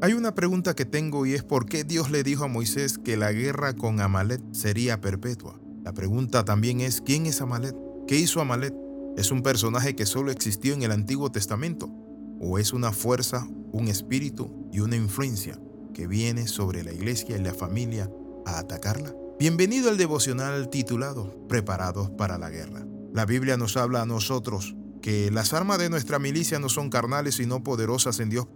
Hay una pregunta que tengo y es por qué Dios le dijo a Moisés que la guerra con Amalet sería perpetua. La pregunta también es ¿quién es Amalet? ¿Qué hizo Amalet? ¿Es un personaje que solo existió en el Antiguo Testamento? ¿O es una fuerza, un espíritu y una influencia que viene sobre la iglesia y la familia a atacarla? Bienvenido al devocional titulado Preparados para la guerra. La Biblia nos habla a nosotros que las armas de nuestra milicia no son carnales sino poderosas en Dios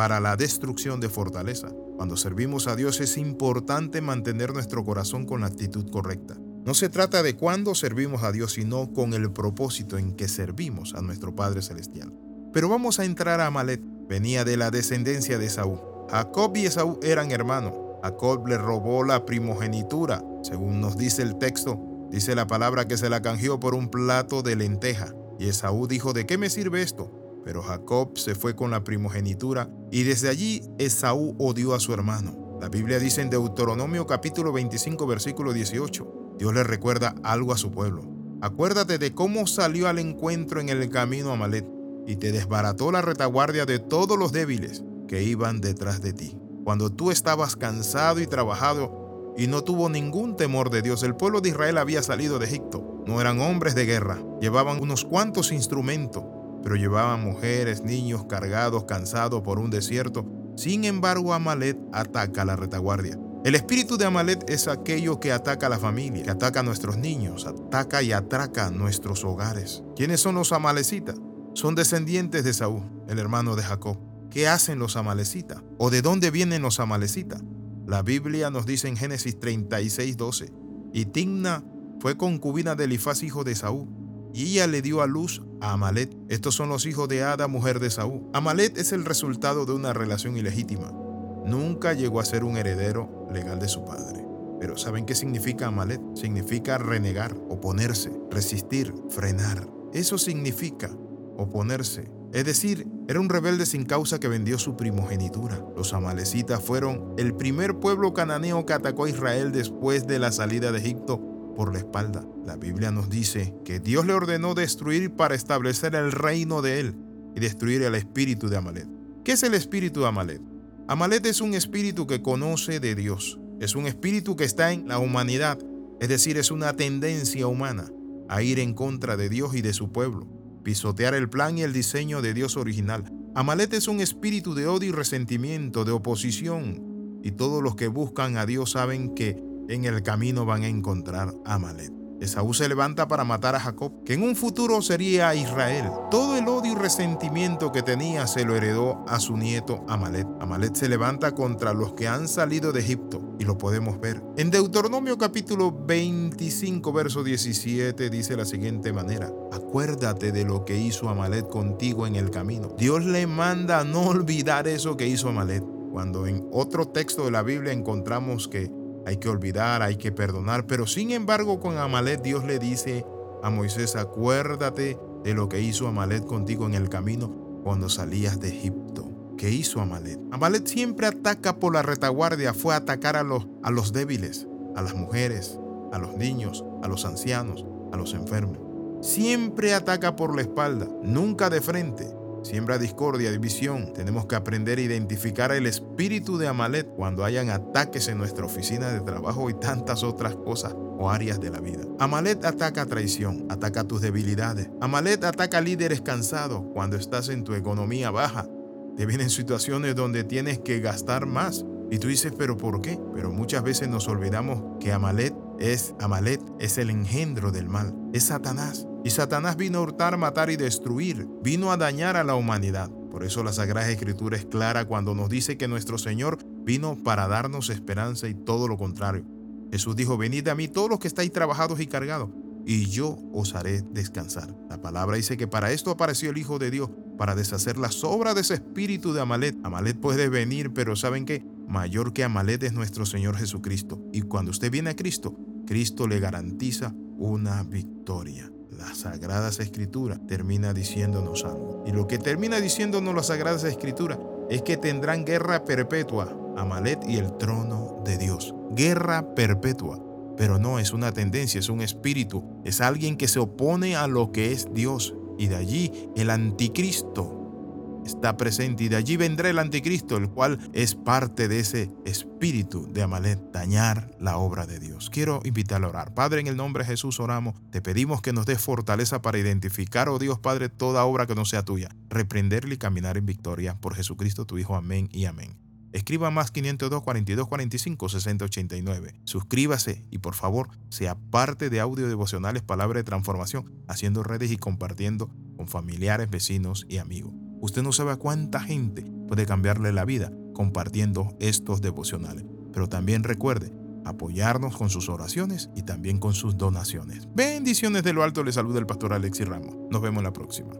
para la destrucción de fortaleza. Cuando servimos a Dios es importante mantener nuestro corazón con la actitud correcta. No se trata de cuándo servimos a Dios, sino con el propósito en que servimos a nuestro Padre Celestial. Pero vamos a entrar a Amalet. Venía de la descendencia de Saúl. Jacob y Esaú eran hermanos. Jacob le robó la primogenitura, según nos dice el texto. Dice la palabra que se la canjeó por un plato de lenteja. Y Esaú dijo, ¿de qué me sirve esto? Pero Jacob se fue con la primogenitura y desde allí Esaú odió a su hermano. La Biblia dice en Deuteronomio capítulo 25 versículo 18, Dios le recuerda algo a su pueblo. Acuérdate de cómo salió al encuentro en el camino a Malet y te desbarató la retaguardia de todos los débiles que iban detrás de ti. Cuando tú estabas cansado y trabajado y no tuvo ningún temor de Dios, el pueblo de Israel había salido de Egipto. No eran hombres de guerra, llevaban unos cuantos instrumentos pero llevaban mujeres, niños cargados, cansados por un desierto. Sin embargo, Amalet ataca la retaguardia. El espíritu de Amalet es aquello que ataca a la familia, que ataca a nuestros niños, ataca y atraca nuestros hogares. ¿Quiénes son los amalecitas? Son descendientes de Saúl, el hermano de Jacob. ¿Qué hacen los amalecitas? ¿O de dónde vienen los amalecitas? La Biblia nos dice en Génesis 36, 12, y Timna fue concubina de Elifaz, hijo de Saúl, y ella le dio a luz a Amalet. Estos son los hijos de Ada, mujer de Saúl. Amalet es el resultado de una relación ilegítima. Nunca llegó a ser un heredero legal de su padre. Pero ¿saben qué significa Amalet? Significa renegar, oponerse, resistir, frenar. Eso significa oponerse. Es decir, era un rebelde sin causa que vendió su primogenitura. Los amalecitas fueron el primer pueblo cananeo que atacó a Israel después de la salida de Egipto por la espalda. La Biblia nos dice que Dios le ordenó destruir para establecer el reino de él y destruir el espíritu de Amalet. ¿Qué es el espíritu de Amalet? Amalet es un espíritu que conoce de Dios. Es un espíritu que está en la humanidad, es decir, es una tendencia humana a ir en contra de Dios y de su pueblo, pisotear el plan y el diseño de Dios original. Amalet es un espíritu de odio y resentimiento, de oposición, y todos los que buscan a Dios saben que en el camino van a encontrar a Amalet. Esaú se levanta para matar a Jacob, que en un futuro sería Israel. Todo el odio y resentimiento que tenía se lo heredó a su nieto Amalet. Amalet se levanta contra los que han salido de Egipto y lo podemos ver. En Deuteronomio capítulo 25, verso 17 dice la siguiente manera, acuérdate de lo que hizo Amalet contigo en el camino. Dios le manda no olvidar eso que hizo Amalet. Cuando en otro texto de la Biblia encontramos que hay que olvidar, hay que perdonar, pero sin embargo con Amalet Dios le dice a Moisés, acuérdate de lo que hizo Amalet contigo en el camino cuando salías de Egipto. ¿Qué hizo Amalet? Amalet siempre ataca por la retaguardia, fue a atacar los, a los débiles, a las mujeres, a los niños, a los ancianos, a los enfermos. Siempre ataca por la espalda, nunca de frente. Siembra discordia, división. Tenemos que aprender a identificar el espíritu de Amalet cuando hayan ataques en nuestra oficina de trabajo y tantas otras cosas o áreas de la vida. Amalet ataca traición, ataca tus debilidades. Amalet ataca líderes cansados cuando estás en tu economía baja. Te vienen situaciones donde tienes que gastar más. Y tú dices, pero ¿por qué? Pero muchas veces nos olvidamos que Amalet es Amalet, es el engendro del mal, es Satanás. Y Satanás vino a hurtar, matar y destruir, vino a dañar a la humanidad. Por eso la Sagrada Escritura es clara cuando nos dice que nuestro Señor vino para darnos esperanza y todo lo contrario. Jesús dijo, venid a mí todos los que estáis trabajados y cargados, y yo os haré descansar. La palabra dice que para esto apareció el Hijo de Dios, para deshacer la sobra de ese espíritu de Amalet. Amalet puede venir, pero ¿saben qué? Mayor que Amalet es nuestro Señor Jesucristo. Y cuando usted viene a Cristo, Cristo le garantiza una victoria las Sagradas Escrituras termina diciéndonos algo. Y lo que termina diciéndonos las Sagradas Escrituras es que tendrán guerra perpetua, Amalet y el trono de Dios. Guerra perpetua. Pero no es una tendencia, es un espíritu, es alguien que se opone a lo que es Dios. Y de allí el anticristo está presente y de allí vendrá el anticristo, el cual es parte de ese espíritu de Amalet, dañar la obra de Dios. Quiero invitarle a orar. Padre, en el nombre de Jesús oramos, te pedimos que nos des fortaleza para identificar, oh Dios Padre, toda obra que no sea tuya, reprenderle y caminar en victoria por Jesucristo tu Hijo. Amén y amén. Escriba más 502 42 45 60 89. Suscríbase y por favor sea parte de audio devocionales Palabra de Transformación, haciendo redes y compartiendo con familiares, vecinos y amigos. Usted no sabe a cuánta gente puede cambiarle la vida compartiendo estos devocionales. Pero también recuerde apoyarnos con sus oraciones y también con sus donaciones. Bendiciones de lo alto, le saluda el pastor Alexis Ramos. Nos vemos la próxima.